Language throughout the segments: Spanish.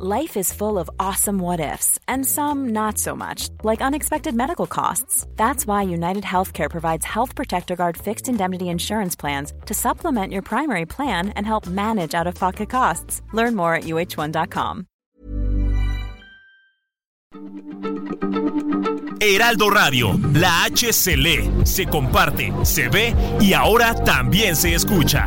Life is full of awesome what ifs, and some not so much, like unexpected medical costs. That's why United Healthcare provides Health Protector Guard fixed indemnity insurance plans to supplement your primary plan and help manage out of pocket costs. Learn more at uh1.com. Heraldo Radio, la H se comparte, se ve y ahora también se escucha.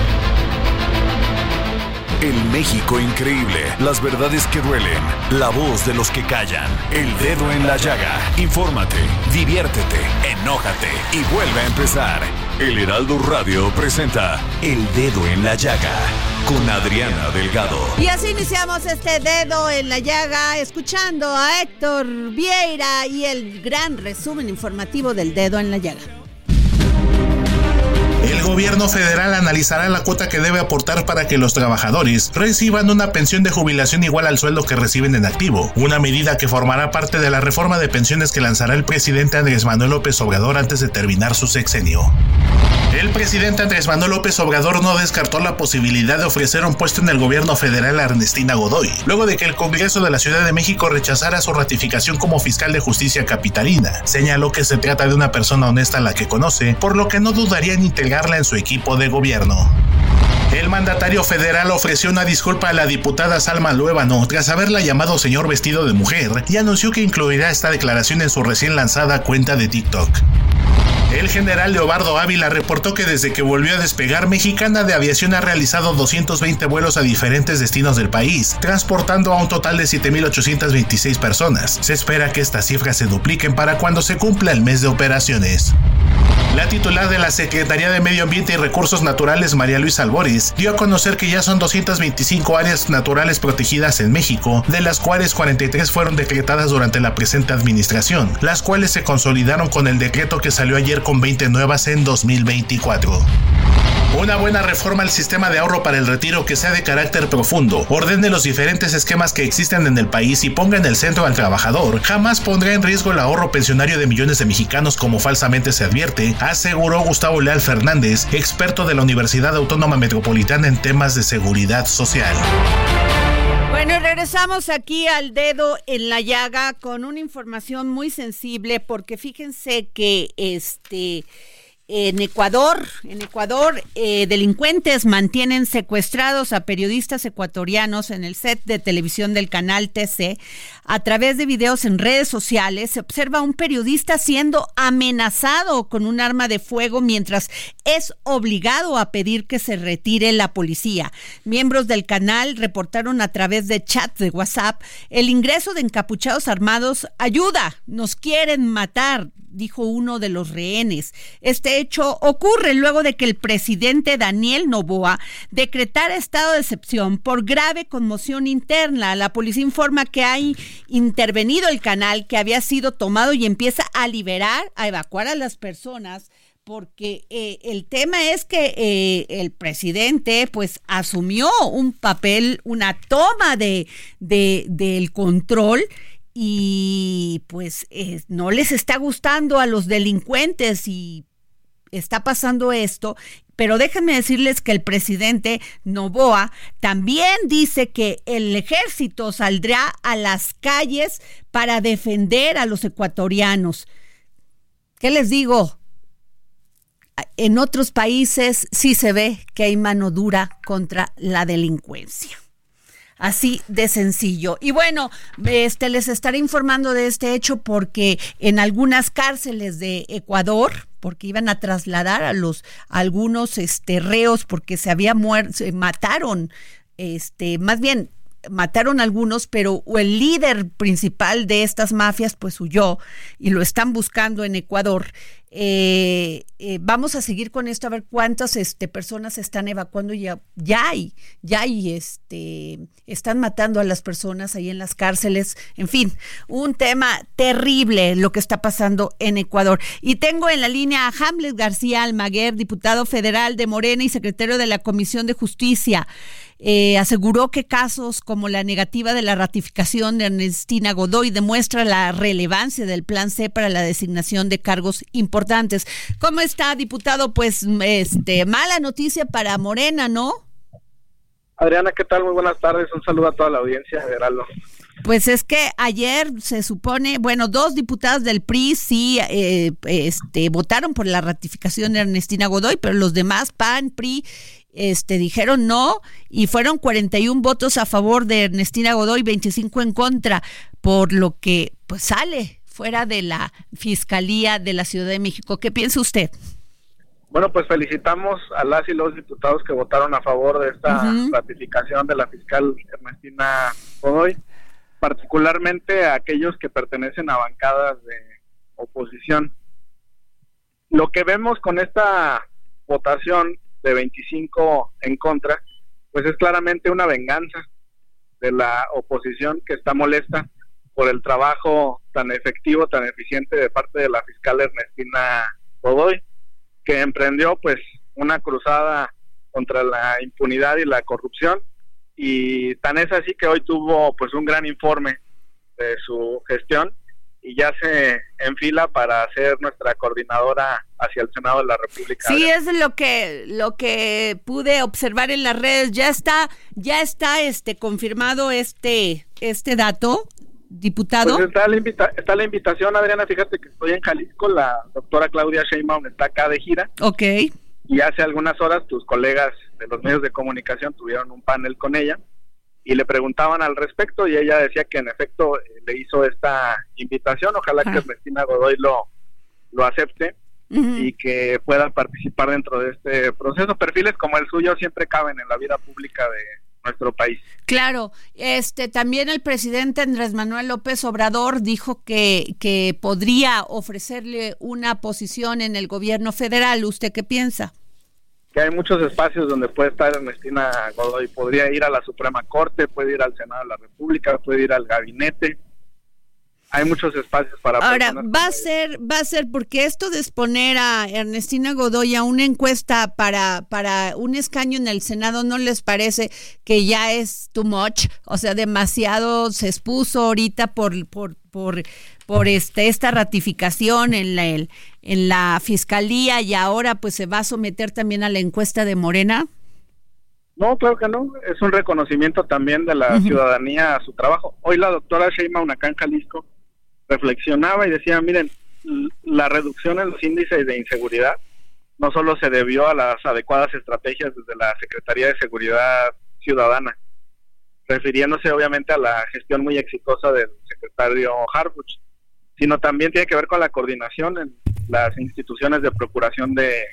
El México increíble. Las verdades que duelen. La voz de los que callan. El dedo en la llaga. Infórmate, diviértete, enójate y vuelve a empezar. El Heraldo Radio presenta El Dedo en la Llaga con Adriana Delgado. Y así iniciamos este dedo en la llaga, escuchando a Héctor Vieira y el gran resumen informativo del dedo en la llaga. El gobierno federal analizará la cuota que debe aportar para que los trabajadores reciban una pensión de jubilación igual al sueldo que reciben en activo, una medida que formará parte de la reforma de pensiones que lanzará el presidente Andrés Manuel López Obrador antes de terminar su sexenio. El presidente Andrés Manuel López Obrador no descartó la posibilidad de ofrecer un puesto en el gobierno federal a Ernestina Godoy, luego de que el Congreso de la Ciudad de México rechazara su ratificación como fiscal de justicia capitalina. Señaló que se trata de una persona honesta a la que conoce, por lo que no dudaría en en su equipo de gobierno. El mandatario federal ofreció una disculpa a la diputada Salma Luébano tras haberla llamado señor vestido de mujer y anunció que incluirá esta declaración en su recién lanzada cuenta de TikTok. El general Leobardo Ávila reportó que desde que volvió a despegar, Mexicana de Aviación ha realizado 220 vuelos a diferentes destinos del país, transportando a un total de 7.826 personas. Se espera que estas cifras se dupliquen para cuando se cumpla el mes de operaciones. La titular de la Secretaría de Medio Ambiente y Recursos Naturales, María Luisa Albores, dio a conocer que ya son 225 áreas naturales protegidas en México, de las cuales 43 fueron decretadas durante la presente administración, las cuales se consolidaron con el decreto que salió ayer con 20 nuevas en 2024. Una buena reforma al sistema de ahorro para el retiro que sea de carácter profundo, ordene los diferentes esquemas que existen en el país y ponga en el centro al trabajador, jamás pondrá en riesgo el ahorro pensionario de millones de mexicanos como falsamente se advierte, aseguró Gustavo Leal Fernández, experto de la Universidad Autónoma Metropolitana en temas de seguridad social. Bueno, regresamos aquí al dedo en la llaga con una información muy sensible porque fíjense que este en Ecuador, en Ecuador, eh, delincuentes mantienen secuestrados a periodistas ecuatorianos en el set de televisión del canal TC. A través de videos en redes sociales se observa a un periodista siendo amenazado con un arma de fuego mientras es obligado a pedir que se retire la policía. Miembros del canal reportaron a través de chat de WhatsApp el ingreso de encapuchados armados. Ayuda, nos quieren matar, dijo uno de los rehenes. Este hecho ocurre luego de que el presidente Daniel Novoa decretara estado de excepción por grave conmoción interna. La policía informa que ha intervenido el canal que había sido tomado y empieza a liberar, a evacuar a las personas porque eh, el tema es que eh, el presidente pues asumió un papel, una toma de, de del control y pues no les está gustando a los delincuentes y está pasando esto, pero déjenme decirles que el presidente Novoa también dice que el ejército saldrá a las calles para defender a los ecuatorianos. ¿Qué les digo? En otros países sí se ve que hay mano dura contra la delincuencia. Así de sencillo. Y bueno, este les estaré informando de este hecho porque en algunas cárceles de Ecuador, porque iban a trasladar a los algunos este reos porque se había muerto, se mataron, este, más bien mataron algunos, pero el líder principal de estas mafias pues huyó y lo están buscando en Ecuador. eh, eh, vamos a seguir con esto a ver cuántas este, personas están evacuando ya ya hay ya hay este están matando a las personas ahí en las cárceles. En fin un tema terrible lo que está pasando en Ecuador. Y tengo en la línea a Hamlet García Almaguer diputado federal de Morena y secretario de la Comisión de Justicia eh, aseguró que casos como la negativa de la ratificación de Ernestina Godoy demuestra la relevancia del Plan C para la designación de cargos importantes. ¿Cómo está, diputado? Pues este mala noticia para Morena, ¿no? Adriana, ¿qué tal? Muy buenas tardes. Un saludo a toda la audiencia de Heraldo. Pues es que ayer se supone, bueno, dos diputados del PRI sí eh, este, votaron por la ratificación de Ernestina Godoy, pero los demás, PAN, PRI este, dijeron no y fueron 41 votos a favor de Ernestina Godoy, 25 en contra, por lo que pues sale fuera de la Fiscalía de la Ciudad de México. ¿Qué piensa usted? Bueno, pues felicitamos a las y los diputados que votaron a favor de esta ratificación de la fiscal Ernestina Godoy, particularmente a aquellos que pertenecen a bancadas de oposición. Lo que vemos con esta votación de 25 en contra, pues es claramente una venganza de la oposición que está molesta por el trabajo tan efectivo, tan eficiente de parte de la fiscal Ernestina Godoy, que emprendió pues una cruzada contra la impunidad y la corrupción. Y tan es así que hoy tuvo pues un gran informe de su gestión y ya se enfila para ser nuestra coordinadora hacia el Senado de la República. Sí, es lo que lo que pude observar en las redes. Ya está ya está este confirmado este este dato, diputado. Pues está, la está la invitación, Adriana. Fíjate que estoy en Jalisco. La doctora Claudia Sheinbaum está acá de gira. Ok. Y hace algunas horas tus colegas de los medios de comunicación tuvieron un panel con ella y le preguntaban al respecto y ella decía que en efecto eh, le hizo esta invitación, ojalá que Ernestina Godoy lo, lo acepte y que pueda participar dentro de este proceso. Perfiles como el suyo siempre caben en la vida pública de nuestro país. Claro, este también el presidente Andrés Manuel López Obrador dijo que, que podría ofrecerle una posición en el gobierno federal. ¿Usted qué piensa? Que hay muchos espacios donde puede estar Ernestina Godoy. Podría ir a la Suprema Corte, puede ir al Senado de la República, puede ir al gabinete. Hay muchos espacios para. Ahora va a ser, va a ser porque esto de exponer a Ernestina Godoy a una encuesta para para un escaño en el Senado no les parece que ya es too much, o sea demasiado se expuso ahorita por por por por este esta ratificación en la en la fiscalía y ahora pues se va a someter también a la encuesta de Morena? No, claro que no. Es un reconocimiento también de la ciudadanía a su trabajo. Hoy la doctora Sheima acá en Jalisco reflexionaba y decía, miren, la reducción en los índices de inseguridad no solo se debió a las adecuadas estrategias desde la Secretaría de Seguridad Ciudadana, refiriéndose obviamente a la gestión muy exitosa del secretario Harbuch, sino también tiene que ver con la coordinación en las instituciones de procuración de,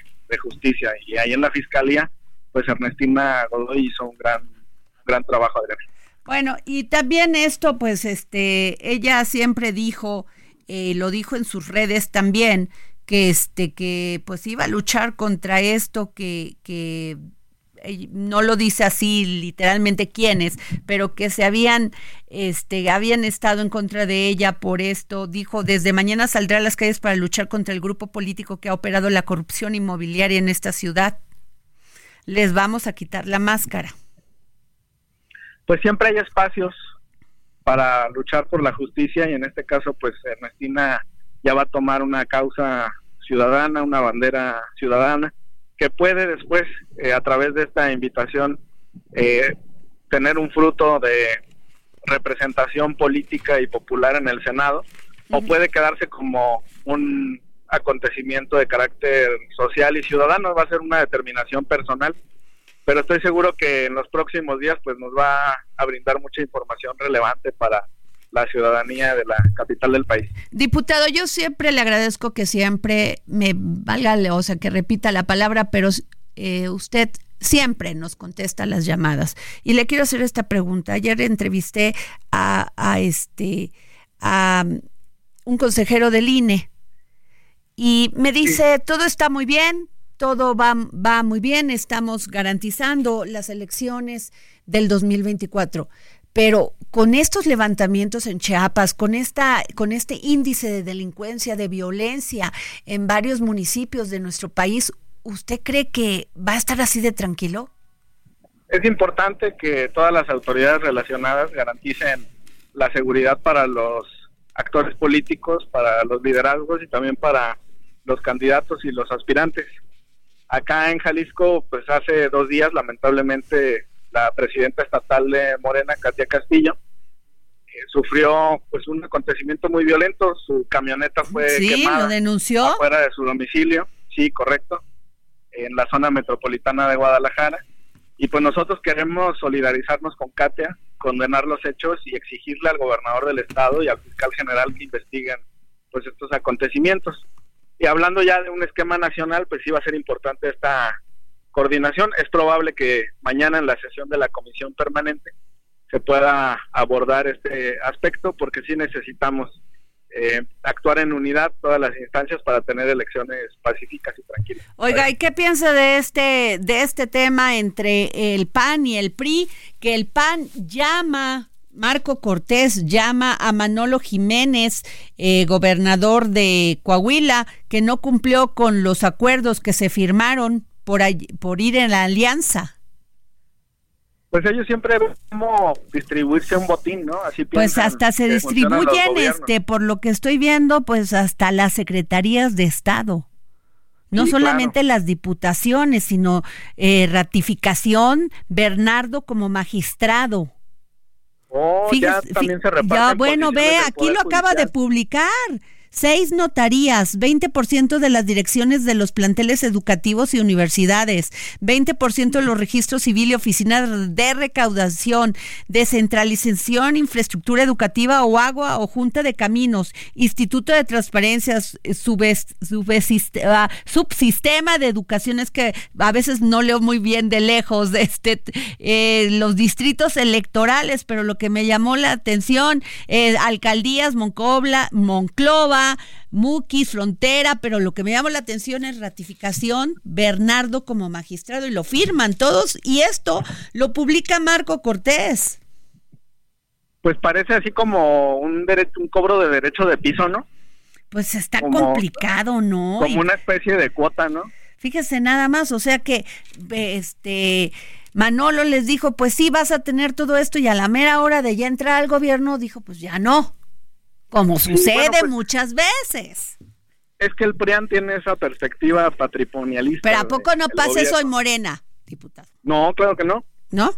justicia. Y ahí en la fiscalía, pues Ernestina Godoy hizo un gran, gran trabajo. Bueno, y también esto, pues, este, ella siempre dijo, eh, lo dijo en sus redes también, que este, que pues iba a luchar contra esto, que, que no lo dice así literalmente quiénes, pero que se habían, este, habían estado en contra de ella por esto. Dijo, desde mañana saldrá a las calles para luchar contra el grupo político que ha operado la corrupción inmobiliaria en esta ciudad. Les vamos a quitar la máscara. Pues siempre hay espacios para luchar por la justicia y en este caso pues Ernestina ya va a tomar una causa ciudadana, una bandera ciudadana que puede después, eh, a través de esta invitación, eh, tener un fruto de representación política y popular en el Senado, o puede quedarse como un acontecimiento de carácter social y ciudadano, va a ser una determinación personal, pero estoy seguro que en los próximos días pues nos va a brindar mucha información relevante para la ciudadanía de la capital del país. Diputado, yo siempre le agradezco que siempre me valga, o sea, que repita la palabra, pero eh, usted siempre nos contesta las llamadas. Y le quiero hacer esta pregunta. Ayer entrevisté a, a este a um, un consejero del INE y me dice, todo está muy bien, todo va, va muy bien, estamos garantizando las elecciones del 2024. Pero con estos levantamientos en Chiapas, con esta, con este índice de delincuencia, de violencia en varios municipios de nuestro país, ¿usted cree que va a estar así de tranquilo? Es importante que todas las autoridades relacionadas garanticen la seguridad para los actores políticos, para los liderazgos y también para los candidatos y los aspirantes. Acá en Jalisco, pues hace dos días, lamentablemente, la presidenta estatal de Morena, Katia Castillo, eh, sufrió pues un acontecimiento muy violento. Su camioneta fue sí, quemada lo denunció. fuera de su domicilio. Sí, correcto. En la zona metropolitana de Guadalajara. Y pues nosotros queremos solidarizarnos con Katia, condenar los hechos y exigirle al gobernador del estado y al fiscal general que investiguen pues estos acontecimientos. Y hablando ya de un esquema nacional, pues sí va a ser importante esta coordinación. Es probable que mañana en la sesión de la comisión permanente se pueda abordar este aspecto porque sí necesitamos eh, actuar en unidad todas las instancias para tener elecciones pacíficas y tranquilas. Oiga, ¿y qué piensa de este de este tema entre el PAN y el PRI? Que el PAN llama Marco Cortés llama a Manolo Jiménez, eh, gobernador de Coahuila, que no cumplió con los acuerdos que se firmaron por, por ir en la alianza. Pues ellos siempre ven como distribuirse un botín, ¿no? Así pues hasta se distribuyen, este, por lo que estoy viendo, pues hasta las secretarías de Estado. No Sí, solamente claro. las diputaciones, sino eh, ratificación, Bernardo como magistrado. Oh, ya Fíjese- también se reparten ya, bueno, ve, aquí lo acaba de publicar. Seis notarías, 20% de las direcciones de los planteles educativos y universidades, 20% de los registros civil y oficinas de recaudación, descentralización, infraestructura educativa o agua o junta de caminos, Instituto de Transparencias, subes- subesiste- ah, subsistema de educación, es que a veces no leo muy bien de lejos, este, eh, los distritos electorales, pero lo que me llamó la atención, eh, alcaldías, Moncobla, Monclova, Muquis, Frontera, pero lo que me llamó la atención es ratificación, Bernardo como magistrado, y lo firman todos, y esto lo publica Marco Cortés. Pues parece así como un derecho, un cobro de derecho de piso, ¿no? Pues está Como- complicado, ¿no? Y Como una especie de cuota, ¿no? Fíjese nada más, o sea que este Manolo les dijo, pues sí, vas a tener todo esto y a la mera hora de ya entrar al gobierno dijo, pues ya no, como Sí, sucede bueno, pues- muchas veces. Es que el PRIAN tiene esa perspectiva patrimonialista. Pero ¿a poco no pasa eso en. Morena, diputado? No, claro que no. ¿No?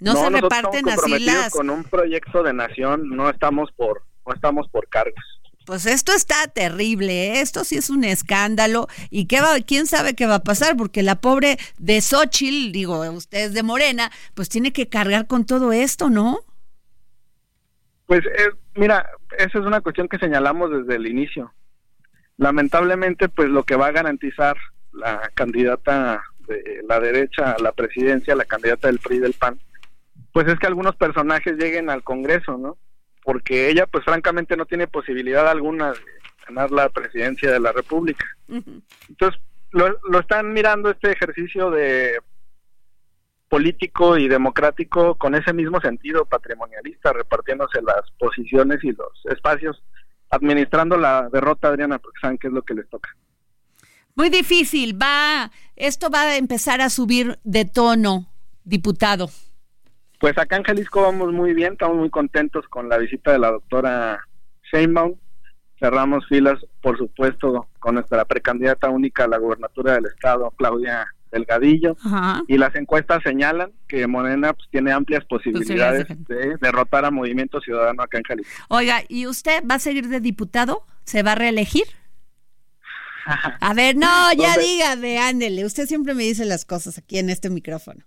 No, se reparten estamos así las... con un proyecto de nación, no estamos por no estamos por cargos. Pues esto está terrible, ¿eh? esto sí es un escándalo. ¿Y qué va, quién sabe qué va a pasar? Porque la pobre de Xochitl, digo, ustedes de Morena, pues tiene que cargar con todo esto, ¿no? Pues eh, mira, esa es una cuestión que señalamos desde el inicio. Lamentablemente, pues lo que va a garantizar la candidata de la derecha a la presidencia, la candidata del PRI del PAN, pues es que algunos personajes lleguen al Congreso, ¿no? Porque ella, pues francamente, no tiene posibilidad alguna de ganar la presidencia de la República. Entonces, lo, lo están mirando este ejercicio de político y democrático con ese mismo sentido patrimonialista, repartiéndose las posiciones y los espacios, administrando la derrota Adriana, saben qué es lo que les toca. Muy difícil, va, esto va a empezar a subir de tono, diputado. Pues acá en Jalisco vamos muy bien, estamos muy contentos con la visita de la doctora Sheinbaum. Cerramos filas, por supuesto, con nuestra precandidata única a la gobernatura del estado, Claudia Delgadillo. Ajá. Y las encuestas señalan que Morena pues, tiene amplias posibilidades de derrotar a Movimiento Ciudadano acá en Jalisco. Oiga, ¿y usted va a seguir de diputado? ¿Se va a reelegir? A ver, no, ya ¿Dónde? dígame, ándele. Usted siempre me dice las cosas aquí en este micrófono.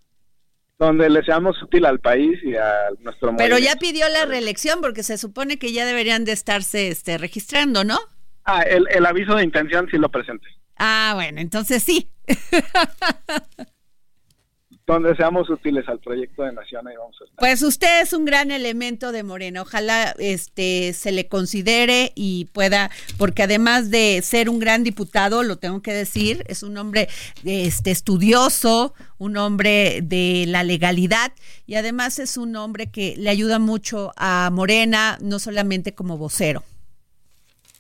Donde le seamos útil al país y a nuestro Pero ya movimiento. pidió la reelección porque se supone que ya deberían de estarse este, registrando, ¿no? Ah, el, el aviso de intención sí lo presenté. Ah, bueno, entonces sí. donde seamos útiles al proyecto de nación ahí vamos a estar. Pues usted es un gran elemento de Morena, ojalá este se le considere y pueda, porque además de ser un gran diputado, lo tengo que decir, es un hombre este estudioso, un hombre de la legalidad y además es un hombre que le ayuda mucho a Morena, no solamente como vocero.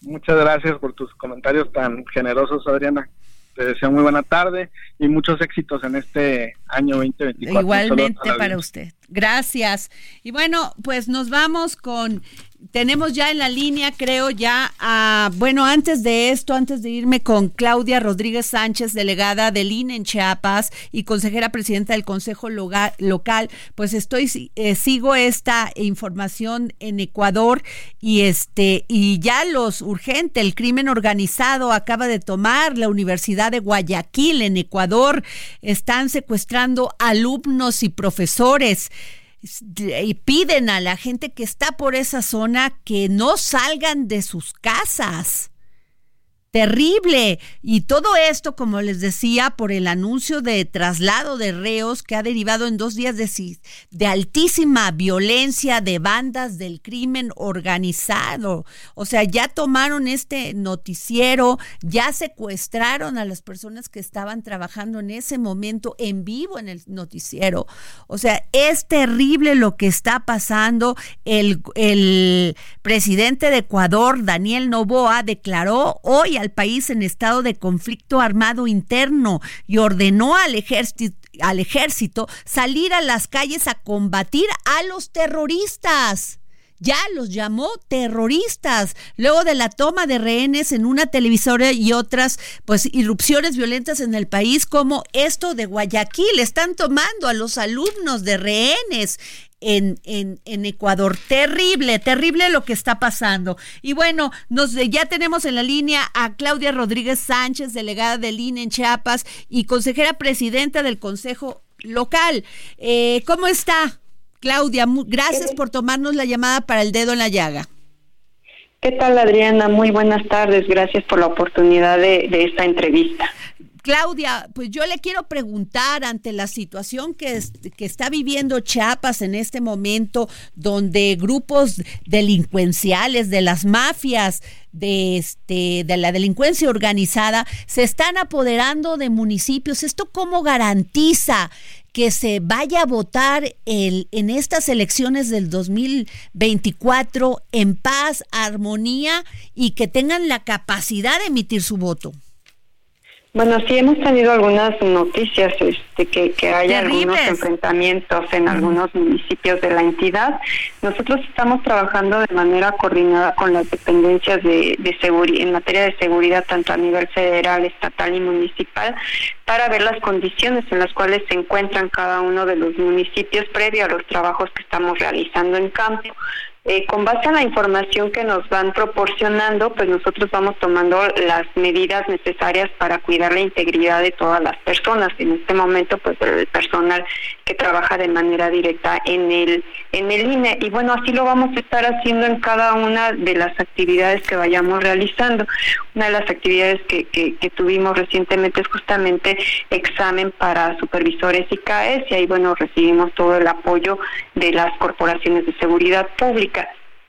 Muchas gracias por tus comentarios tan generosos, Adriana. Te deseo muy buena tarde y muchos éxitos en este año 2024. Igualmente para usted. Gracias. Y bueno, pues nos vamos con tenemos ya en la línea, creo ya, a, bueno, antes de esto, antes de irme con Claudia Rodríguez Sánchez, delegada del INE en Chiapas y consejera presidenta del Consejo Local, pues estoy, eh, sigo esta información en Ecuador y este, y ya los urgente, el crimen organizado acaba de tomar la Universidad de Guayaquil en Ecuador, están secuestrando alumnos y profesores y piden a la gente que está por esa zona que no salgan de sus casas terrible. Y todo esto, como les decía, por el anuncio de traslado de reos que ha derivado en dos días de, altísima violencia de bandas del crimen organizado. O sea, ya tomaron este noticiero, ya secuestraron a las personas que estaban trabajando en ese momento en vivo en el noticiero. O sea, es terrible lo que está pasando. El, el presidente de Ecuador, Daniel Novoa, declaró hoy al país en estado de conflicto armado interno y ordenó al ejército al ejército salir a las calles a combatir a los terroristas. Ya los llamó terroristas. Luego de la toma de rehenes en una televisora y otras pues irrupciones violentas en el país como esto de Guayaquil. Están tomando a los alumnos de rehenes en, en, en, Ecuador. Terrible, terrible lo que está pasando. Y bueno, nos, ya tenemos en la línea a Claudia Rodríguez Sánchez, delegada del INE en Chiapas y consejera presidenta del Consejo Local. Eh, ¿Cómo está, Claudia? Gracias por tomarnos la llamada para el dedo en la llaga. ¿Qué tal, Adriana? Muy buenas tardes. Gracias por la oportunidad de, de esta entrevista. Claudia, pues yo le quiero preguntar ante la situación que, está viviendo Chiapas en este momento, donde grupos delincuenciales de las mafias, de este, de la delincuencia organizada, se están apoderando de municipios. ¿Esto cómo garantiza que se vaya a votar el, en estas elecciones del 2024 en paz, armonía y que tengan la capacidad de emitir su voto? Bueno, sí hemos tenido algunas noticias este, que, que hay algunos enfrentamientos en algunos municipios de la entidad. Nosotros estamos trabajando de manera coordinada con las dependencias de, de seguridad, en materia de seguridad, tanto a nivel federal, estatal y municipal, para ver las condiciones en las cuales se encuentran cada uno de los municipios previo a los trabajos que estamos realizando en campo. Eh, con base a la información que nos van proporcionando, pues nosotros vamos tomando las medidas necesarias para cuidar la integridad de todas las personas. En este momento, pues el personal que trabaja de manera directa en el en el INE y bueno, así lo vamos a estar haciendo en cada una de las actividades que vayamos realizando. Una de las actividades que, que, que tuvimos recientemente es justamente examen para supervisores y CAES y ahí bueno recibimos todo el apoyo de las corporaciones de seguridad pública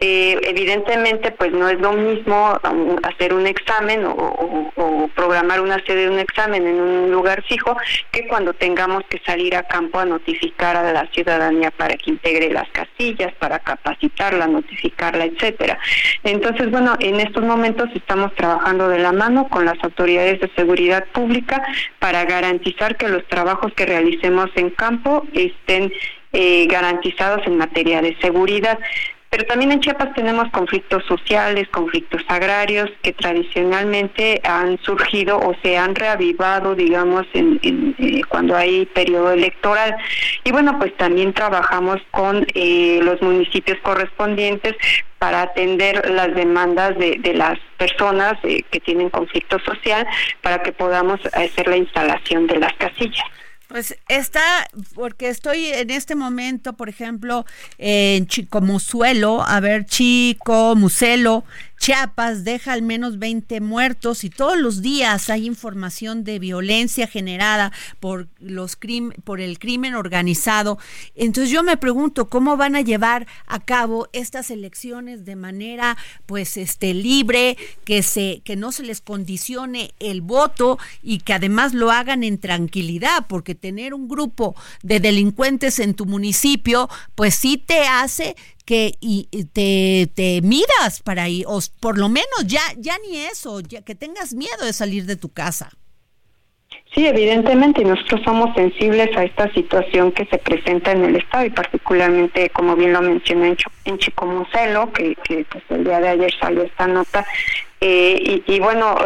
eh, evidentemente, pues no es lo mismo um, hacer un examen o, programar una sede de un examen en un lugar fijo que cuando tengamos que salir a campo a notificar a la ciudadanía para que integre las casillas, para capacitarla, notificarla, etcétera. Entonces, bueno, en estos momentos estamos trabajando de la mano con las autoridades de seguridad pública para garantizar que los trabajos que realicemos en campo estén eh, garantizados en materia de seguridad. Pero también en Chiapas tenemos conflictos sociales, conflictos agrarios que tradicionalmente han surgido o se han reavivado, digamos, en, eh, cuando hay periodo electoral. Y bueno, pues también trabajamos con eh, los municipios correspondientes para atender las demandas de, las personas eh, que tienen conflicto social para que podamos hacer la instalación de las casillas. Pues está, porque estoy en este momento, por ejemplo, en Chico Musuelo, a ver, Chico, Muselo, Chiapas deja al menos 20 muertos y todos los días hay información de violencia generada por los por el crimen organizado. Entonces yo me pregunto cómo van a llevar a cabo estas elecciones de manera pues este libre, que se que no se les condicione el voto y que además lo hagan en tranquilidad, porque tener un grupo de delincuentes en tu municipio pues sí te hace que y, te, te miras para ir, o por lo menos ya, ya ni eso, ya que tengas miedo de salir de tu casa. Sí, evidentemente, nosotros somos sensibles a esta situación que se presenta en el Estado y particularmente, como bien lo mencioné, en, en Chicomucelo, que, que pues, el día de ayer salió esta nota, eh, y, bueno,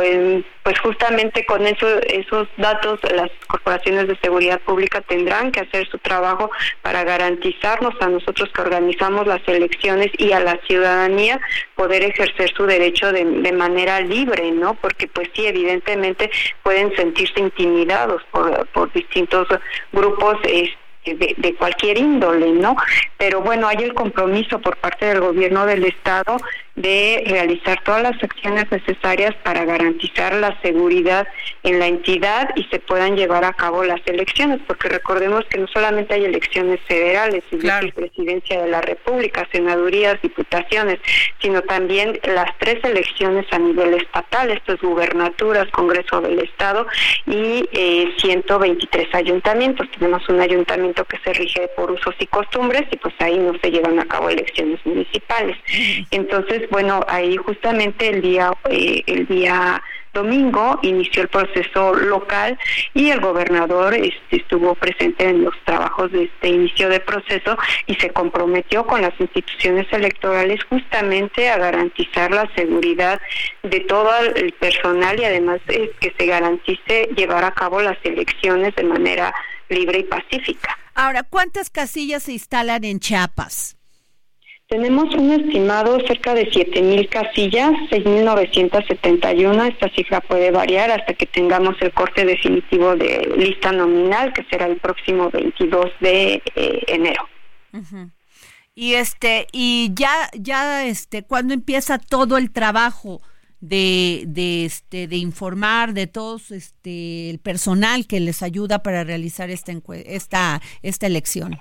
pues justamente con eso, esos datos las corporaciones de seguridad pública tendrán que hacer su trabajo para garantizarnos a nosotros que organizamos las elecciones y a la ciudadanía poder ejercer su derecho de, de manera libre, ¿no? Porque pues sí, evidentemente pueden sentirse intimidados por, por distintos grupos. Este, de, cualquier índole, ¿no? Pero bueno, hay el compromiso por parte del gobierno del Estado de realizar todas las acciones necesarias para garantizar la seguridad en la entidad y se puedan llevar a cabo las elecciones, porque recordemos que no solamente hay elecciones federales, sino presidencia de la República, senadurías, diputaciones, sino también las tres elecciones a nivel estatal, esto es gubernaturas, Congreso del Estado y eh, 123 ayuntamientos. Tenemos un ayuntamiento que se rige por usos y costumbres y pues ahí no se llevan a cabo elecciones municipales. Entonces, bueno, ahí justamente el día eh, el día domingo inició el proceso local y el gobernador este, estuvo presente en los trabajos de este inicio de proceso y se comprometió con las instituciones electorales justamente a garantizar la seguridad de todo el personal y además eh, que se garantice llevar a cabo las elecciones de manera libre y pacífica. Ahora, ¿cuántas casillas se instalan en Chiapas? Tenemos un estimado cerca de 7.000 casillas, 6.971. Esta cifra puede variar hasta que tengamos el corte definitivo de lista nominal, que será el próximo 22 de eh, enero. Y este y ya ya este cuando empieza todo el trabajo de, de este de informar de todos este el personal que les ayuda para realizar esta esta esta elección.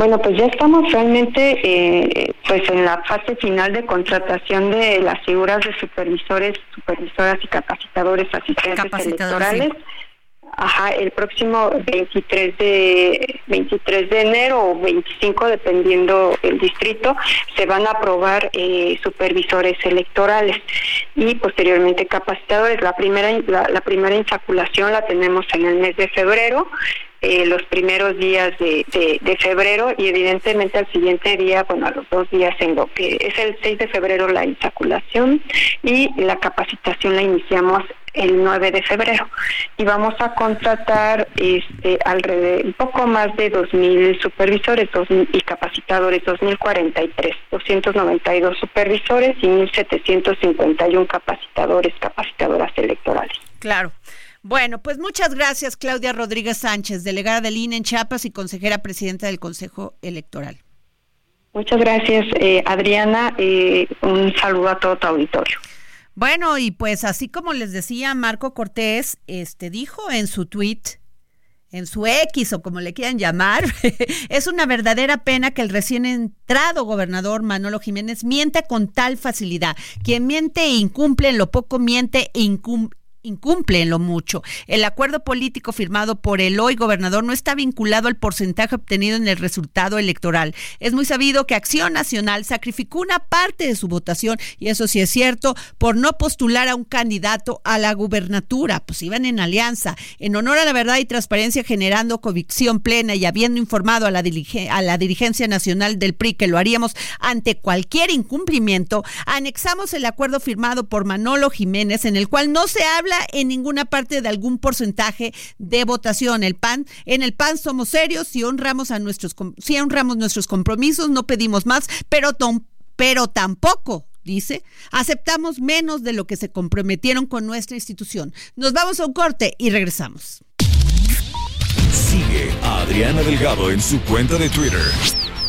Bueno, pues ya estamos realmente eh, pues en la fase final de contratación de las figuras de supervisores, supervisoras y capacitadores asistentes electorales. Ajá, el próximo 23 de 23 de enero o 25 dependiendo el distrito se van a aprobar eh, supervisores electorales y posteriormente capacitadores. La primera la, la primera insaculación la tenemos en el mes de febrero eh, los primeros días de, de, febrero y evidentemente al siguiente día, bueno, a los dos días en lo que es el 6 de febrero la insaculación y la capacitación la iniciamos el 9 de febrero y vamos a contratar este alrededor un poco más de 2000 supervisores y capacitadores 2043 292 supervisores y 1751 capacitadores capacitadoras electorales claro bueno, pues muchas gracias, Claudia Rodríguez Sánchez, delegada del INE en Chiapas y consejera presidenta del Consejo Electoral. Muchas gracias, eh, Adriana. Eh, un saludo a todo tu auditorio. Bueno, y pues así como les decía, Marco Cortés este, dijo en su tweet, en su X o como le quieran llamar, es una verdadera pena que el recién entrado gobernador Manolo Jiménez miente con tal facilidad. Quien miente e incumple en lo poco miente e incumple lo mucho. El acuerdo político firmado por el hoy gobernador no está vinculado al porcentaje obtenido en el resultado electoral. Es muy sabido que Acción Nacional sacrificó una parte de su votación, y eso sí es cierto, por no postular a un candidato a la gubernatura. Pues iban en alianza, en honor a la verdad y transparencia, generando convicción plena y habiendo informado a la, a la dirigencia nacional del PRI que lo haríamos ante cualquier incumplimiento, anexamos el acuerdo firmado por Manolo Jiménez, en el cual no se en ninguna parte de algún porcentaje de votación. El PAN, en el PAN somos serios, si honramos a nuestros, si honramos nuestros compromisos, no pedimos más, pero, pero tampoco dice, aceptamos menos de lo que se comprometieron con nuestra institución. Nos vamos a un corte y regresamos. Sigue a Adriana Delgado en su cuenta de Twitter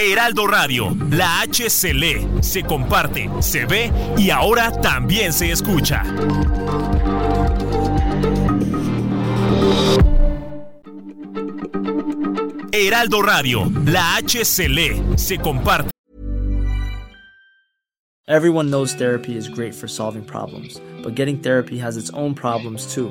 Heraldo Radio, la H se lee, se comparte, se ve y ahora también se escucha. Heraldo Radio, la H se lee, se comparte. Everyone knows therapy is great for solving problems, but getting therapy has its own problems too,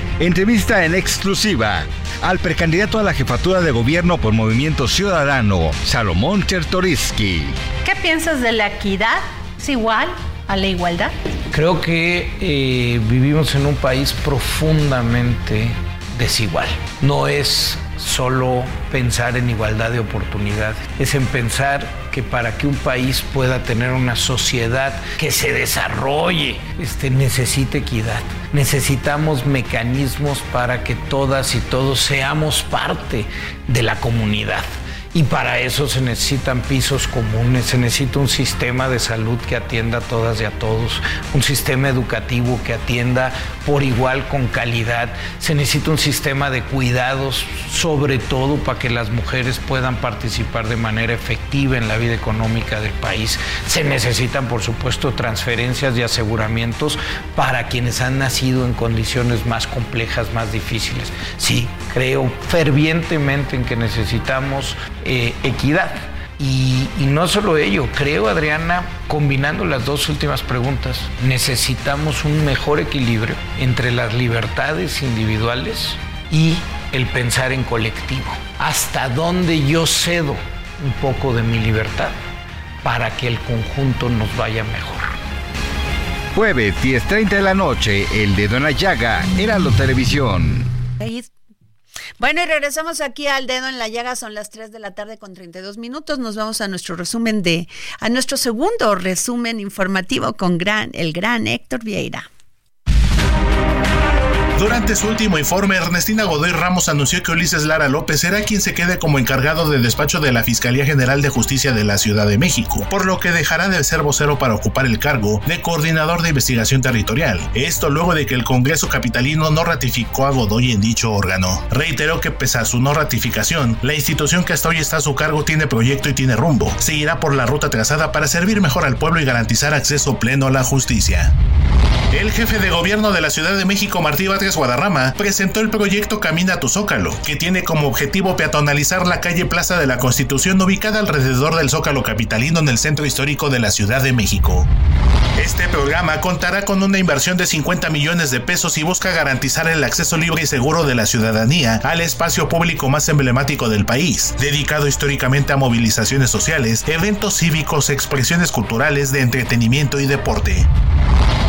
entrevista en exclusiva al precandidato a la jefatura de gobierno por Movimiento Ciudadano, Salomón Chertoriski. ¿Qué piensas de la equidad? ¿Es igual a la igualdad? Creo que eh, vivimos en un país profundamente desigual. No es solo pensar en igualdad de oportunidades, es en pensar que para que un país pueda tener una sociedad que se desarrolle, este, necesita equidad. Necesitamos mecanismos para que todas y todos seamos parte de la comunidad. Y para eso se necesitan pisos comunes, se necesita un sistema de salud que atienda a todas y a todos, un sistema educativo que atienda por igual con calidad, se necesita un sistema de cuidados, sobre todo para que las mujeres puedan participar de manera efectiva en la vida económica del país. Se necesitan, por supuesto, transferencias y aseguramientos para quienes han nacido en condiciones más complejas, más difíciles. Sí, creo fervientemente en que necesitamos eh, equidad. Y, y, no solo ello, creo, Adriana, combinando las dos últimas preguntas, necesitamos un mejor equilibrio entre las libertades individuales y el pensar en colectivo. ¿Hasta dónde yo cedo un poco de mi libertad para que el conjunto nos vaya mejor? Jueves 10.30 de la noche, El Dedo en la Llaga, Heraldo Televisión. Bueno, y regresamos aquí al dedo en la llaga, son las 3 de la tarde con 32 minutos. Nos vamos a nuestro resumen de, a nuestro segundo resumen informativo con gran, el gran Héctor Vieira. Durante su último informe, Ernestina Godoy Ramos anunció que Ulises Lara López será quien se quede como encargado de despacho de la Fiscalía General de Justicia de la Ciudad de México, por lo que dejará de ser vocero para ocupar el cargo de coordinador de investigación territorial. Esto luego de que el Congreso Capitalino no ratificó a Godoy en dicho órgano. Reiteró que pese a su no ratificación, la institución que hasta hoy está a su cargo tiene proyecto y tiene rumbo. Seguirá por la ruta trazada para servir mejor al pueblo y garantizar acceso pleno a la justicia. El jefe de gobierno de la Ciudad de México, Martí Vázquez Guadarrama, presentó el proyecto Camina a tu Zócalo, que tiene como objetivo peatonalizar la calle Plaza de la Constitución ubicada alrededor del Zócalo Capitalino en el centro histórico de la Ciudad de México. Este programa contará con una inversión de 50 millones de pesos y busca garantizar el acceso libre y seguro de la ciudadanía al espacio público más emblemático del país, dedicado históricamente a movilizaciones sociales, eventos cívicos, expresiones culturales, de entretenimiento y deporte.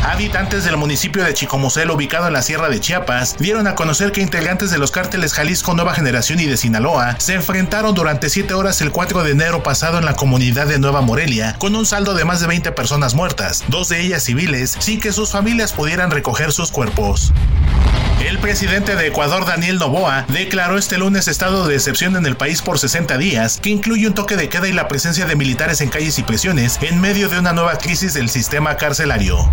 Habitantes del municipio de Chicomusel, ubicado en la Sierra de Chiapas, dieron a conocer que integrantes de los cárteles Jalisco Nueva Generación y de Sinaloa se enfrentaron durante siete horas el 4 de enero pasado en la comunidad de Nueva Morelia, con un saldo de más de 20 personas muertas, dos de ellas civiles, sin que sus familias pudieran recoger sus cuerpos. El presidente de Ecuador, Daniel Novoa, declaró este lunes estado de excepción en el país por 60 días, que incluye un toque de queda y la presencia de militares en calles y prisiones en medio de una nueva crisis del sistema carcelario.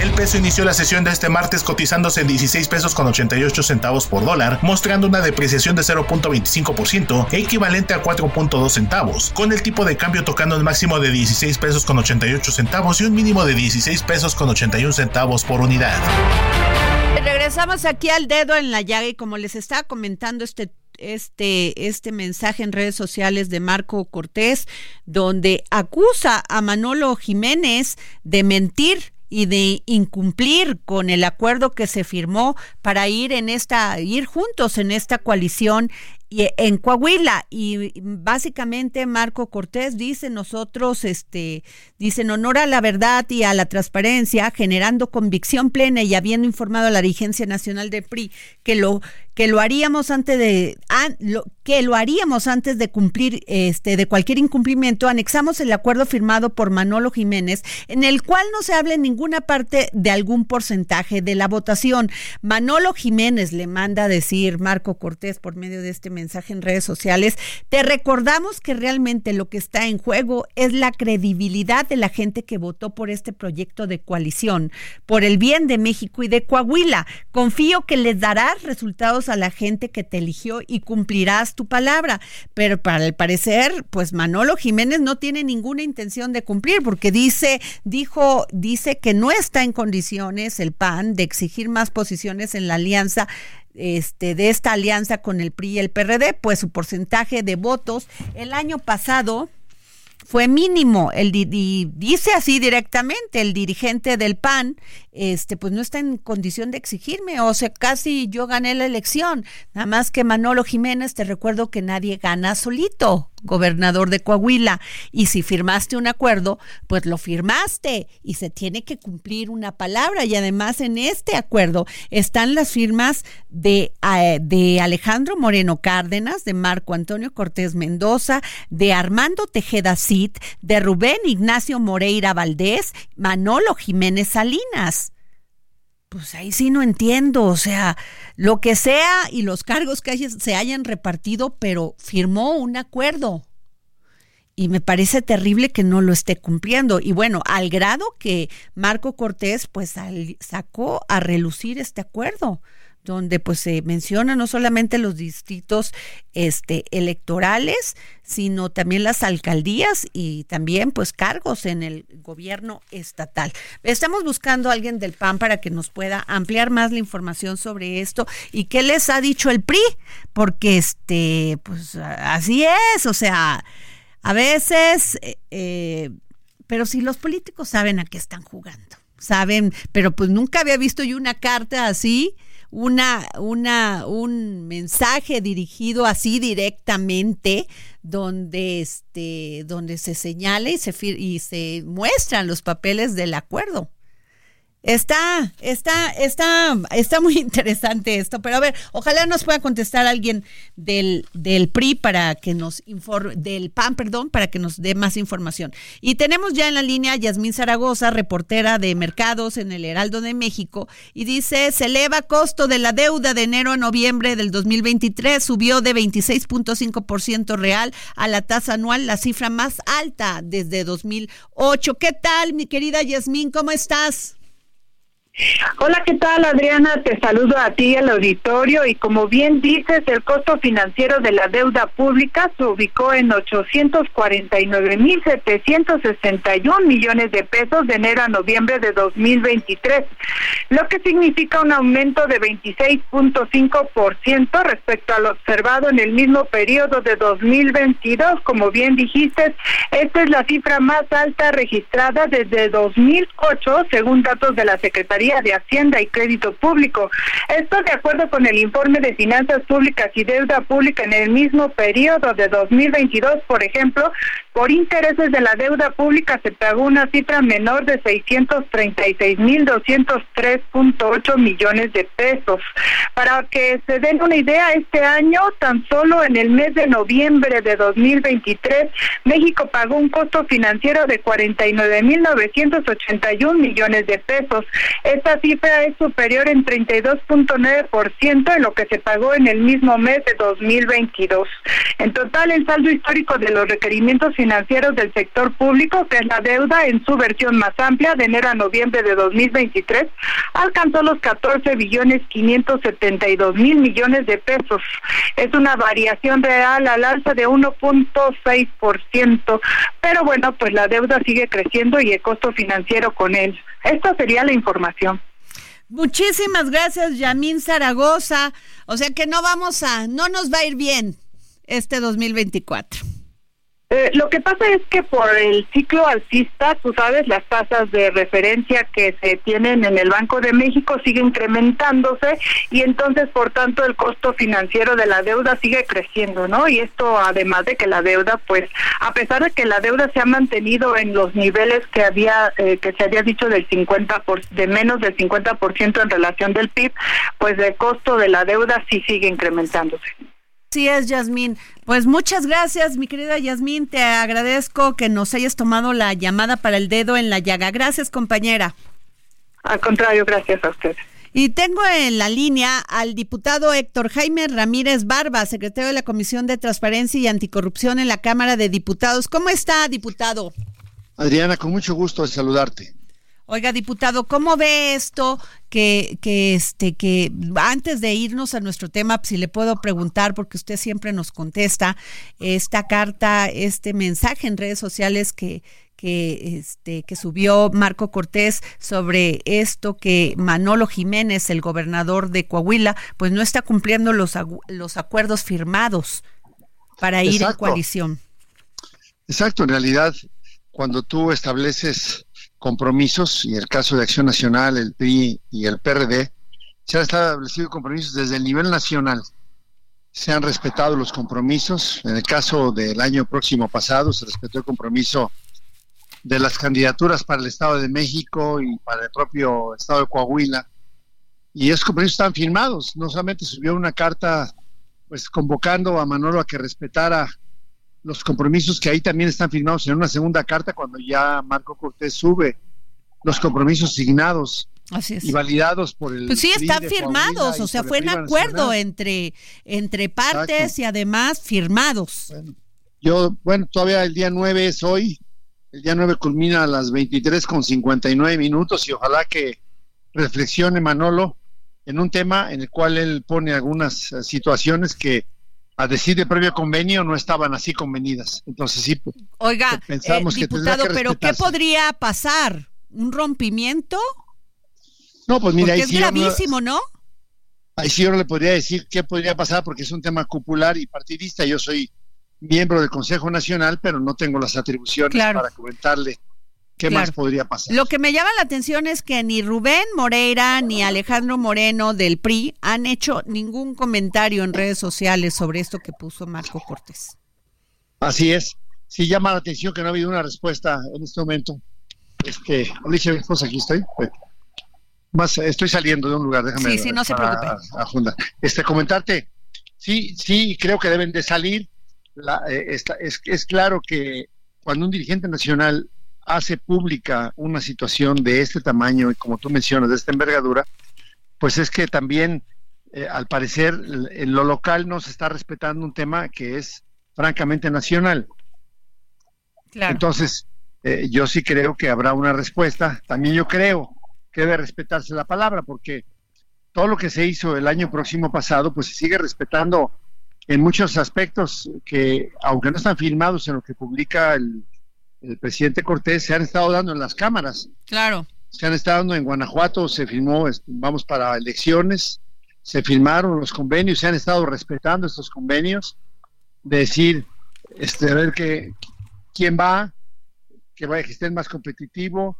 El peso inició la sesión de este martes cotizándose en 16 pesos con 88 centavos por dólar, mostrando una depreciación de 0.25%, equivalente a 4.2 centavos, con el tipo de cambio tocando el máximo de 16 pesos con 88 centavos y un mínimo de 16 pesos con 81 centavos por unidad. Regresamos aquí al dedo en la llaga y como les estaba comentando este este, este mensaje en redes sociales de Marco Cortés, donde acusa a Manolo Jiménez de mentir y de incumplir con el acuerdo que se firmó para ir en esta ir juntos en esta coalición en Coahuila y básicamente Marco Cortés dice nosotros este dice en honor a la verdad y a la transparencia generando convicción plena y habiendo informado a la dirigencia nacional de PRI que lo que lo haríamos antes de que lo haríamos antes de cumplir este de cualquier incumplimiento anexamos el acuerdo firmado por Manolo Jiménez en el cual no se habla en ninguna parte de algún porcentaje de la votación. Manolo Jiménez le manda a decir Marco Cortés por medio de este mensaje en redes sociales te recordamos que realmente lo que está en juego es la credibilidad de la gente que votó por este proyecto de coalición por el bien de México y de Coahuila. Confío que les darás resultados a la gente que te eligió y cumplirás tu palabra. Pero para el parecer, pues Manolo Jiménez no tiene ninguna intención de cumplir porque dice, dijo, dice que no está en condiciones el PAN de exigir más posiciones en la alianza este, de esta alianza con el PRI y el PRD, pues su porcentaje de votos el año pasado fue mínimo. El dice así directamente, el dirigente del PAN, este, pues no está en condición de exigirme, o sea, casi yo gané la elección. Nada más que Manolo Jiménez, te recuerdo que nadie gana solito gobernador de Coahuila. Y si firmaste un acuerdo, pues lo firmaste y se tiene que cumplir una palabra. Y además en este acuerdo están las firmas de, eh, de Alejandro Moreno Cárdenas, de Marco Antonio Cortés Mendoza, de Armando Tejeda Cid, de Rubén Ignacio Moreira Valdés, Manolo Jiménez Salinas pues ahí sí no entiendo, o sea, lo que sea y los cargos que se hayan repartido, pero firmó un acuerdo. Y me parece terrible que no lo esté cumpliendo. Y bueno, al grado que Marco Cortés pues sacó a relucir este acuerdo donde pues se menciona no solamente los distritos este electorales, sino también las alcaldías y también pues cargos en el gobierno estatal. Estamos buscando a alguien del PAN para que nos pueda ampliar más la información sobre esto y qué les ha dicho el PRI, porque este pues así es, o sea, a veces eh, eh, pero si los políticos saben a qué están jugando, saben, pero pues nunca había visto yo una carta así una, una, un mensaje dirigido así directamente donde, este, donde se señala y se, y se muestran los papeles del acuerdo. Está, está, está, está muy interesante esto, pero a ver, ojalá nos pueda contestar alguien del, del PRI para que nos informe, del PAN, perdón, para que nos dé más información. Y tenemos ya en la línea a Yasmín Zaragoza, reportera de mercados en el Heraldo de México, y dice, se eleva costo de la deuda de enero a noviembre del 2023, subió de 26.5% real a la tasa anual, la cifra más alta desde 2008. ¿Qué tal, mi querida Yasmín? ¿Cómo estás? Hola, ¿qué tal Adriana? Te saludo a ti al auditorio y como bien dices, el costo financiero de la deuda pública se ubicó en 849.761 millones de pesos de enero a noviembre de 2023, lo que significa un aumento de 26.5% respecto a lo observado en el mismo periodo de 2022. Como bien dijiste, esta es la cifra más alta registrada desde 2008, según datos de la Secretaría de Hacienda y Crédito Público. Esto de acuerdo con el informe de Finanzas Públicas y Deuda Pública en el mismo periodo de 2022, por ejemplo, por intereses de la deuda pública se pagó una cifra menor de 636.203.8 millones de pesos. Para que se den una idea, este año, tan solo en el mes de noviembre de 2023, México pagó un costo financiero de 49.981 millones de pesos. Esta cifra es superior en 32.9% en lo que se pagó en el mismo mes de 2022. En total, el saldo histórico de los requerimientos financieros del sector público, que es la deuda en su versión más amplia de enero a noviembre de 2023, alcanzó los 14 billones 572 mil millones de pesos. Es una variación real al alza de 1.6%, pero bueno, pues la deuda sigue creciendo y el costo financiero con él. Esta sería la información. Muchísimas gracias, Yamín Zaragoza. O sea que no vamos a, no nos va a ir bien este 2024. Eh, lo que pasa es que por el ciclo alcista, tú sabes, las tasas de referencia que se tienen en el Banco de México siguen incrementándose y entonces, por tanto, el costo financiero de la deuda sigue creciendo, ¿no? Y esto, además de que la deuda, pues, a pesar de que la deuda se ha mantenido en los niveles que había, eh, que se había dicho del 50 por, de menos del 50% en relación del PIB, pues el costo de la deuda sí sigue incrementándose. Sí es, Yasmín. Pues muchas gracias, mi querida Yasmín. Te agradezco que nos hayas tomado la llamada para el dedo en la llaga. Gracias, compañera. Al contrario, gracias a usted. Y tengo en la línea al diputado Héctor Jaime Ramírez Barba, secretario de la Comisión de Transparencia y Anticorrupción en la Cámara de Diputados. ¿Cómo está, diputado? Adriana, con mucho gusto de saludarte. Oiga, diputado, ¿cómo ve esto que, que, este, que antes de irnos a nuestro tema, si le puedo preguntar, porque usted siempre nos contesta, esta carta, este mensaje en redes sociales que, que, este, que subió Marco Cortés sobre esto que Manolo Jiménez, el gobernador de Coahuila, pues no está cumpliendo los, los acuerdos firmados para ir en coalición. Exacto, en realidad, cuando tú estableces compromisos, y el caso de Acción Nacional, el PRI y el PRD, se han establecido compromisos desde el nivel nacional. Se han respetado los compromisos. En el caso del año próximo pasado, se respetó el compromiso de las candidaturas para el Estado de México y para el propio Estado de Coahuila. Y esos compromisos están firmados. No solamente subió una carta pues convocando a Manolo a que respetara los compromisos que ahí también están firmados en una segunda carta cuando ya Marco Cortés sube los compromisos signados y validados por el pues sí están firmados o sea fue un acuerdo entre entre partes y además firmados. Yo bueno todavía el día 9 es hoy. El día 9 culmina a las 23 con 59 minutos y ojalá que reflexione Manolo en un tema en el cual él pone algunas eh, situaciones que a decir de previo convenio no estaban así convenidas. Entonces sí, oiga, pensamos eh, diputado, pero ¿qué podría pasar? ¿Un rompimiento? No, pues mira, es gravísimo, ¿no? Ahí sí yo no le podría decir qué podría pasar porque es un tema cupular y partidista. Yo soy miembro del Consejo Nacional, pero no tengo las atribuciones para comentarle ¿Qué más podría pasar? Lo que me llama la atención es que ni Rubén Moreira ni Alejandro Moreno del PRI han hecho ningún comentario en redes sociales sobre esto que puso Marco Cortés. Así es. Sí llama la atención que no ha habido una respuesta en este momento. Este, Alicia, pues aquí estoy. Más, estoy saliendo de un lugar, déjame. Sí, sí, no se preocupe. este, comentarte, sí, sí, creo que deben de salir. La, eh, es, es claro que cuando un dirigente nacional hace pública una situación de este tamaño y como tú mencionas, de esta envergadura, pues es que también, eh, al parecer, en lo local no se está respetando un tema que es francamente nacional. Entonces, eh, yo sí creo que habrá una respuesta. También yo creo que debe respetarse la palabra, porque todo lo que se hizo el año próximo pasado, pues se sigue respetando en muchos aspectos que, aunque no están filmados en lo que publica el, el presidente Cortés se han estado dando en las cámaras. Claro. Se han estado dando en Guanajuato, se firmó, vamos para elecciones, se firmaron los convenios, se han estado respetando estos convenios, de decir, este, a ver que, quién va, que vaya que esté más competitivo,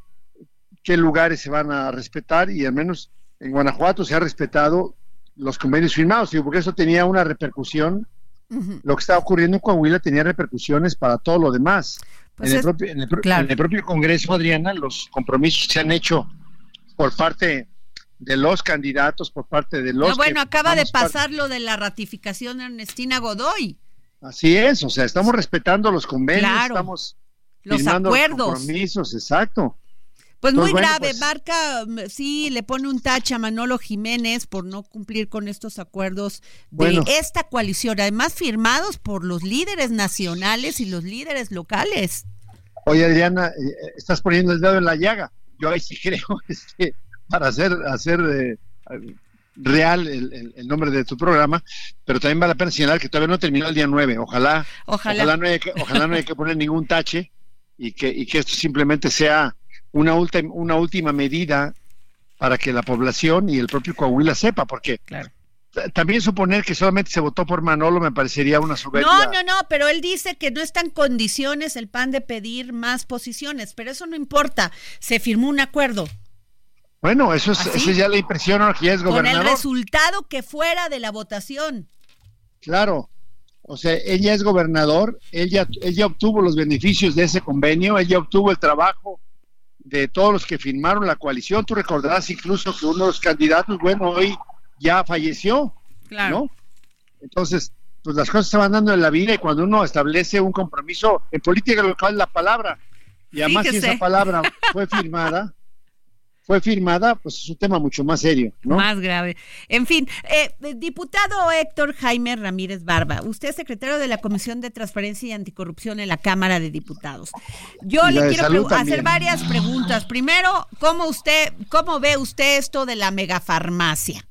qué lugares se van a respetar y al menos en Guanajuato se ha respetado los convenios firmados, porque eso tenía una repercusión. Lo que estaba ocurriendo en Coahuila tenía repercusiones para todo lo demás. Pues en, el propio, Congreso, Adriana, los compromisos se han hecho por parte de los candidatos, por parte de los... bueno, acaba de pasar lo de la ratificación de Ernestina Godoy. Así es, o sea, estamos respetando los convenios, estamos los acuerdos. Los compromisos, exacto. Pues muy grave, pues marca, mm, sí, le pone un tache a Manolo Jiménez por no cumplir con estos acuerdos de esta coalición, además firmados por los líderes nacionales y los líderes locales. Oye, Adriana, eh, eh, estás poniendo el dedo en la llaga. Yo ahí sí creo que para hacer, hacer eh, real el, nombre de tu programa, pero también vale la pena señalar que todavía no terminó el día 9. Ojalá, ojalá. Ojalá, no, haya que, ojalá no haya que poner ningún tache y que, y que esto simplemente sea una, una última medida para que la población y el propio Coahuila sepa, porque también suponer que solamente se votó por Manolo me parecería una soberbia. No, no, no, pero él dice que no está en condiciones el PAN de pedir más posiciones, pero eso no importa, se firmó un acuerdo. Bueno, eso es, eso ya la impresión que ya es gobernador. Con el resultado que fuera de la votación. Claro, o sea, ella es gobernador, ella, ella obtuvo los beneficios de ese convenio, ella obtuvo el trabajo de todos los que firmaron la coalición. Tú recordarás incluso que uno de los candidatos, bueno, hoy ya falleció, claro. ¿no? Entonces, pues las cosas se van dando en la vida y cuando uno establece un compromiso, en política local la palabra, y además si esa palabra fue firmada, fue firmada, pues es un tema mucho más serio, ¿no? Más grave. En fin, eh, diputado Héctor Jaime Ramírez Barba, usted es secretario de la Comisión de Transparencia y Anticorrupción en la Cámara de Diputados. Yo le quiero hacer varias preguntas. Primero, ¿cómo usted, cómo ve usted esto de la megafarmacia?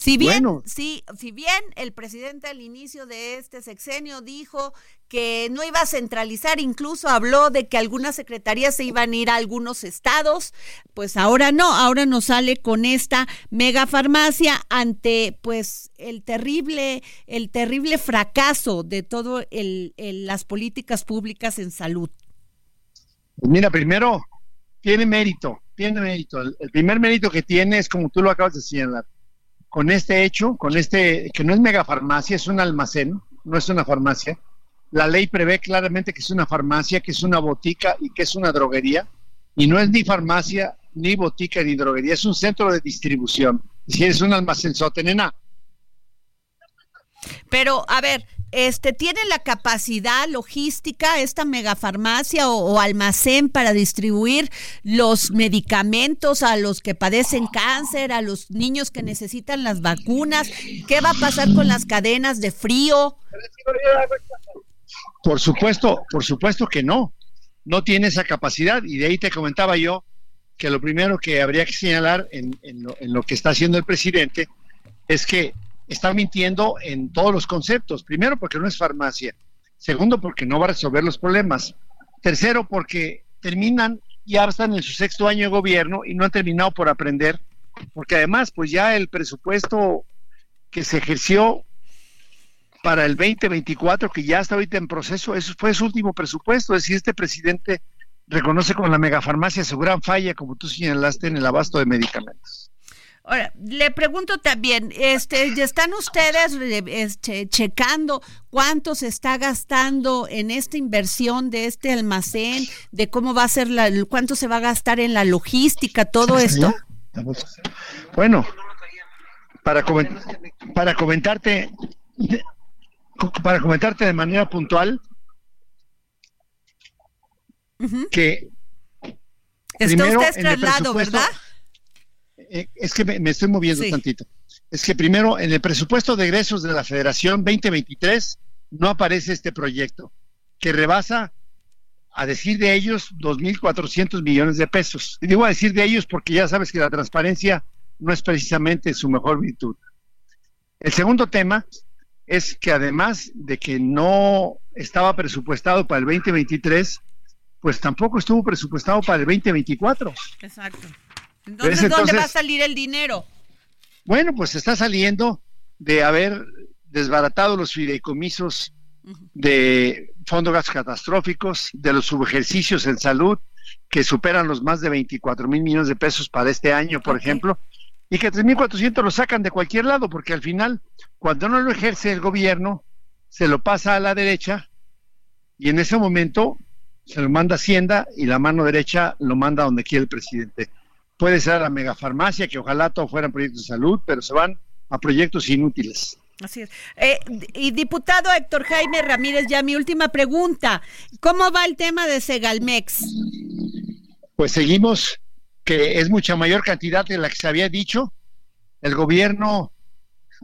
Si bien, si bien el presidente al inicio de este sexenio dijo que no iba a centralizar, incluso habló de que algunas secretarías se iban a ir a algunos estados, pues ahora no, ahora nos sale con esta megafarmacia ante pues el terrible, el terrible fracaso de todo el, las políticas públicas en salud. Pues mira, primero, tiene mérito, tiene mérito. el primer mérito que tiene es como tú lo acabas de señalar con este hecho, con este, que no es megafarmacia, es un almacén, no es una farmacia. La ley prevé claramente que es una farmacia, que es una botica y que es una droguería. Y no es ni farmacia, ni botica, ni droguería, es un centro de distribución. Si es un almacén nena. Pero, a ver, este, ¿tiene la capacidad logística esta megafarmacia o, almacén para distribuir los medicamentos a los que padecen cáncer, a los niños que necesitan las vacunas? ¿Qué va a pasar con las cadenas de frío? Por supuesto, por supuesto que no. No tiene esa capacidad y de ahí te comentaba yo que lo primero que habría que señalar en, lo, en lo que está haciendo el presidente es que está mintiendo en todos los conceptos. Primero, porque no es farmacia. Segundo, porque no va a resolver los problemas. Tercero, porque terminan, ya están en su sexto año de gobierno y no han terminado por aprender, porque además, pues ya el presupuesto que se ejerció para el 2024, que ya está ahorita en proceso, eso fue su último presupuesto. Es decir, este presidente reconoce con la megafarmacia su gran falla, como tú señalaste, en el abasto de medicamentos. Ahora, le pregunto también, este, ¿están ustedes este, checando cuánto se está gastando en esta inversión de este almacén, de cómo va a ser la, cuánto se va a gastar en la logística, todo esto? Bueno, para, para comentarte, para comentarte de manera puntual, que está usted traslado, ¿verdad? Eh, es que me, estoy moviendo tantito. Es que primero, en el presupuesto de egresos de la Federación 2023 no aparece este proyecto, que rebasa, a decir de ellos, 2.400 millones de pesos. Y digo a decir de ellos porque ya sabes que la transparencia no es precisamente su mejor virtud. El segundo tema es que además de que no estaba presupuestado para el 2023, pues tampoco estuvo presupuestado para el 2024. Exacto. Entonces, ¿dónde va a salir el dinero? Bueno, pues está saliendo de haber desbaratado los fideicomisos de fondos catastróficos, de los subejercicios en salud, que superan los más de 24 mil millones de pesos para este año, por ejemplo, y que 3.400 lo sacan de cualquier lado, porque al final, cuando no lo ejerce el gobierno, se lo pasa a la derecha y en ese momento se lo manda Hacienda y la mano derecha lo manda donde quiere el presidente puede ser a la megafarmacia, que ojalá todo fueran proyectos de salud, pero se van a proyectos inútiles. Así es. Eh, y diputado Héctor Jaime Ramírez, ya mi última pregunta. ¿Cómo va el tema de Segalmex? pues seguimos que es mucha mayor cantidad de la que se había dicho. El gobierno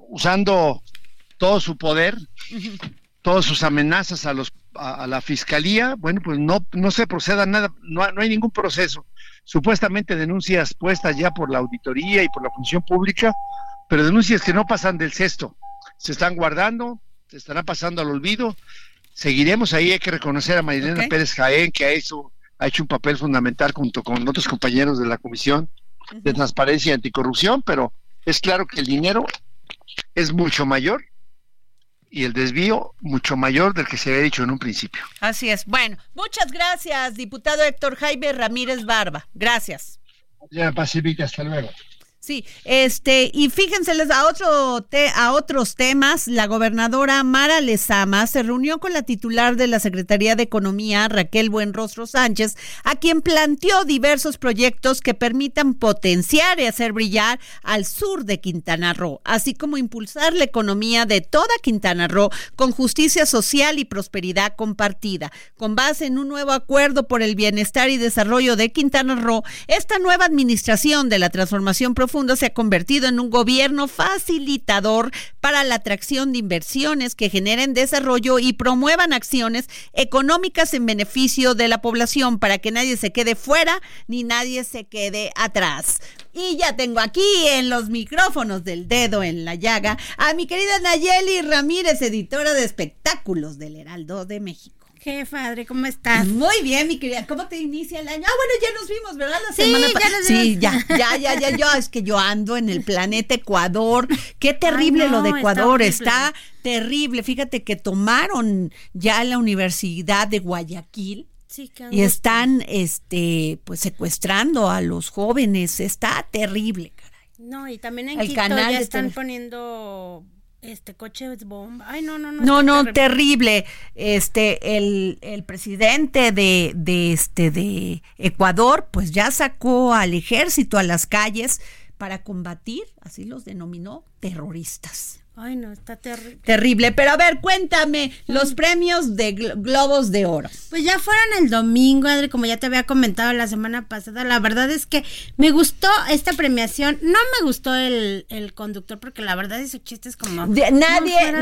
usando todo su poder, todas sus amenazas a los a, la fiscalía, bueno, pues no no se proceda nada, no, no hay ningún proceso. Supuestamente denuncias puestas ya por la auditoría y por la función pública, pero denuncias que no pasan del cesto. Se están guardando, se estarán pasando al olvido. Seguiremos ahí, hay que reconocer a Marilena Pérez Jaén, que ha hecho, ha hecho un papel fundamental junto con otros compañeros de la Comisión de Transparencia y Anticorrupción, pero es claro que el dinero es mucho mayor y el desvío mucho mayor del que se había dicho en un principio. Así es. Bueno, muchas gracias, diputado Héctor Jaime Ramírez Barba. Gracias. Ya, Pacífica, hasta luego. Sí, este, y fíjense a otro te, a otros temas, la gobernadora Mara Lezama se reunió con la titular de la Secretaría de Economía, Raquel Buenrostro Sánchez, a quien planteó diversos proyectos que permitan potenciar y hacer brillar al sur de Quintana Roo, así como impulsar la economía de toda Quintana Roo con justicia social y prosperidad compartida. Con base en un nuevo acuerdo por el bienestar y desarrollo de Quintana Roo, esta nueva administración de la transformación profesional se ha convertido en un gobierno facilitador para la atracción de inversiones que generen desarrollo y promuevan acciones económicas en beneficio de la población para que nadie se quede fuera ni nadie se quede atrás. Y ya tengo aquí en los micrófonos del dedo en la llaga a mi querida Nayeli Ramírez, editora de espectáculos del Heraldo de México. Qué padre, ¿cómo estás? Muy bien, mi querida. ¿Cómo te inicia el año? Ah, bueno, ya nos vimos, ¿verdad? La sí, semana ya nos Sí, ya, ya, ya, ya, yo, es que yo ando en el planeta Ecuador. Qué terrible lo de Ecuador, está, terrible. Fíjate que tomaron ya la Universidad de Guayaquil. Sí, y están este pues secuestrando a los jóvenes, está terrible, caray. No, y también en el Quito canal ya están poniendo este coche es bomba. Ay, no, no, no. No, no, terrible. Este, el, el presidente de, de, este, de Ecuador, pues ya sacó al ejército a las calles para combatir, así los denominó, terroristas. Ay, no, está terrible. Terrible. Pero a ver, cuéntame, los premios de Globos de Oro. Pues ya fueron el domingo, Adri, como ya te había comentado la semana pasada. La verdad es que me gustó esta premiación. No me gustó el, conductor, porque la verdad esos chistes como. nadie, a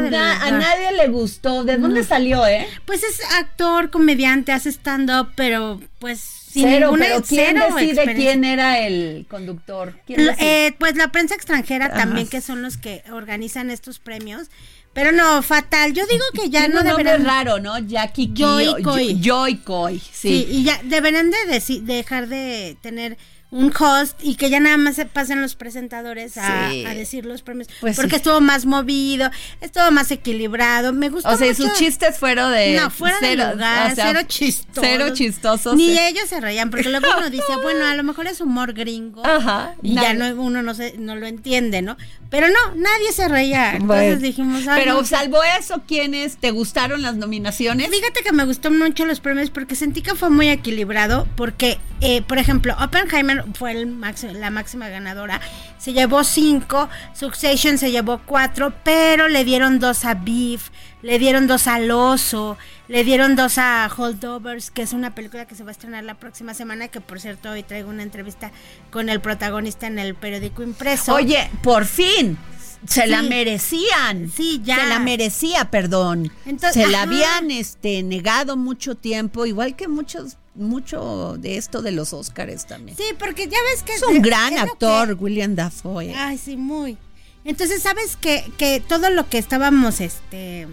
nadie le gustó. ¿De dónde salió, eh? Pues es actor, comediante, hace stand-up, pero pues cero, pero ¿quién decide quién era el conductor? Eh, pues la prensa extranjera también, que son los que organizan estos premios. Pero no, fatal. Yo digo que ya no deberían. raro, ¿no? Jackie Joy Coy. Joy Coy, sí. sí. y ya deberían de dejar de tener un host y que ya nada más se pasen los presentadores a, decir los premios. Pues porque estuvo más movido, estuvo más equilibrado. Me gustó. O sea, sus chistes fueron de. No, fuera cero, de lugar, cero chistosos. Cero chistosos. Ni ellos se reían, porque luego uno dice, bueno, a lo mejor es humor gringo. Ajá. Y ya no, uno no, se, no lo entiende, ¿no? Pero no, nadie se reía. Entonces dijimos. Pero salvo eso, ¿quiénes te gustaron las nominaciones? Fíjate que me gustó mucho los premios porque sentí que fue muy equilibrado. Porque, eh, por ejemplo, Oppenheimer fue el la máxima ganadora. Se llevó cinco, Succession se llevó cuatro, pero le dieron dos a Beef, le dieron dos al Oso, le dieron dos a Holdovers, que es una película que se va a estrenar la próxima semana, que por cierto hoy traigo una entrevista con el protagonista en el periódico impreso. Oye, por fin, se la merecían. Sí, ya. Se la merecía, perdón. se la habían este negado mucho tiempo, igual que muchos mucho de esto de los Óscares también. Sí, porque ya ves que es un gran actor, William Dafoe. Ay, sí, muy. Entonces, sabes que, que todo lo que estábamos este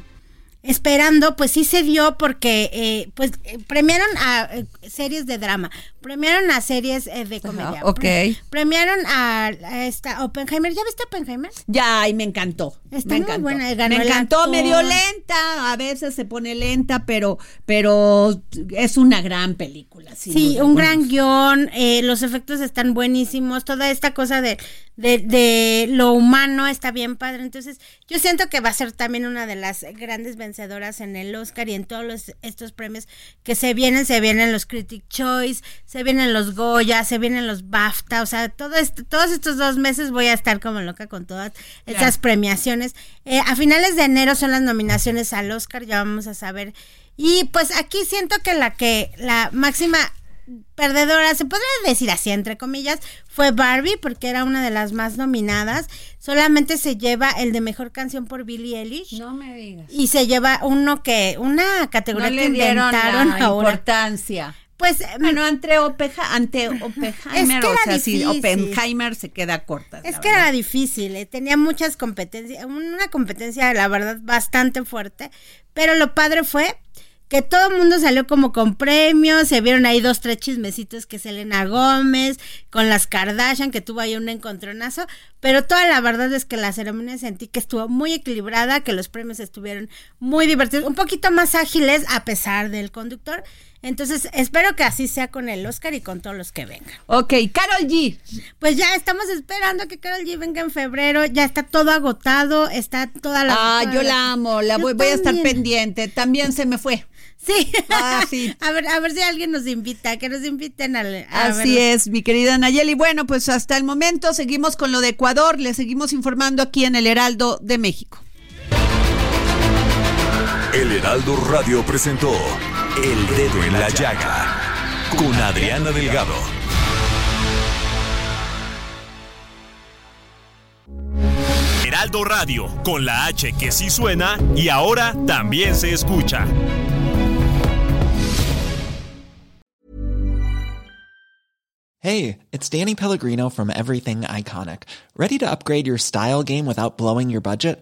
esperando, pues sí se dio porque eh, pues eh, premiaron a eh, series de drama, premiaron a series de comedia. ok. premiaron a, esta Oppenheimer. ¿Ya viste Oppenheimer? Ya, y me encantó. Está me muy encantó. buena. me encantó, medio lenta, a veces se pone lenta, pero, pero es una gran película. Sí, un gran guion, los efectos están buenísimos, toda esta cosa de, de, de lo humano está bien padre. Entonces, yo siento que va a ser también una de las grandes vencedoras en el Oscar y en todos estos premios que se vienen, se vienen los Critic Choice, se vienen los Goya, se vienen los BAFTA, o sea, todo esto, todos estos dos meses voy a estar como loca con todas estas premiaciones. Eh, a finales de enero son las nominaciones al Oscar, ya vamos a saber. Y pues aquí siento que la que, la máxima perdedora, se podría decir así, entre comillas, fue Barbie, porque era una de las más nominadas. Solamente se lleva el de mejor canción por Billie Eilish. No me digas. Y se lleva uno que, una categoría que inventaron la importancia. Pues, bueno, entre, Opeja, ante Oppenheimer, o sea, si Oppenheimer se queda corta. Es que era difícil, ¿eh? tenía muchas competencias, una competencia, la verdad, bastante fuerte, pero lo padre fue que todo el mundo salió como con premios, se vieron ahí dos, tres chismecitos que Selena Gómez, con las Kardashian, que tuvo ahí un encontronazo, pero toda la verdad es que la ceremonia sentí que estuvo muy equilibrada, que los premios estuvieron muy divertidos, un poquito más ágiles a pesar del conductor, entonces, espero que así sea con el Oscar y con todos los que vengan. Ok, Carol G. Pues ya estamos esperando que Carol G venga en febrero. Ya está todo agotado, está toda la. Ah, yo la amo, la voy, a estar pendiente. También se me fue. Sí. Ah, sí. a ver, a ver si alguien nos invita, que nos inviten al. Así es, mi querida Nayeli. Bueno, pues hasta el momento seguimos con lo de Ecuador. Le seguimos informando aquí en el Heraldo de México. El Heraldo Radio presentó El Dedo en la Llaga con Adriana Delgado. Heraldo Radio, con la H que sí suena y ahora también se escucha. Hey, it's Danny Pellegrino from Everything Iconic. ¿Ready to upgrade your style game without blowing your budget?